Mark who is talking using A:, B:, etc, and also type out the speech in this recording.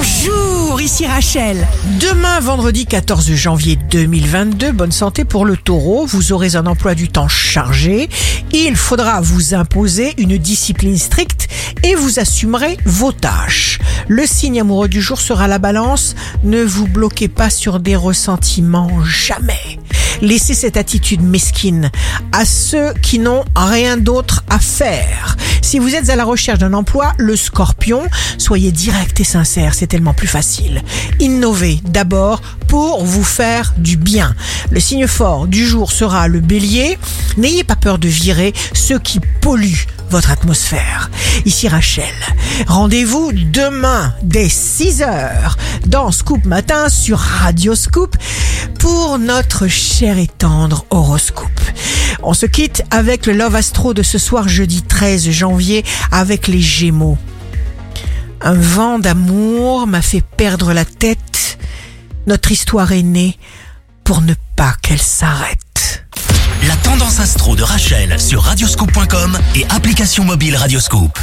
A: Bonjour, ici Rachel. Demain, vendredi 14 janvier 2022, bonne santé pour le taureau. Vous aurez un emploi du temps chargé. Il faudra vous imposer une discipline stricte et vous assumerez vos tâches. Le signe amoureux du jour sera la balance. Ne vous bloquez pas sur des ressentiments, jamais. Laissez cette attitude mesquine à ceux qui n'ont rien d'autre à faire. Si vous êtes à la recherche d'un emploi, le scorpion, soyez direct et sincère, c'est tellement plus facile. Innovez d'abord pour vous faire du bien. Le signe fort du jour sera le bélier. N'ayez pas peur de virer ceux qui polluent votre atmosphère. Ici Rachel. Rendez-vous demain dès 6 heures dans Scoop Matin sur Radio Scoop pour notre cher et tendre horoscope. On se quitte avec le Love Astro de ce soir jeudi 13 janvier avec les Gémeaux. Un vent d'amour m'a fait perdre la tête. Notre histoire est née pour ne pas qu'elle s'arrête.
B: La tendance astro de Rachel sur radioscope.com et application mobile Radioscope.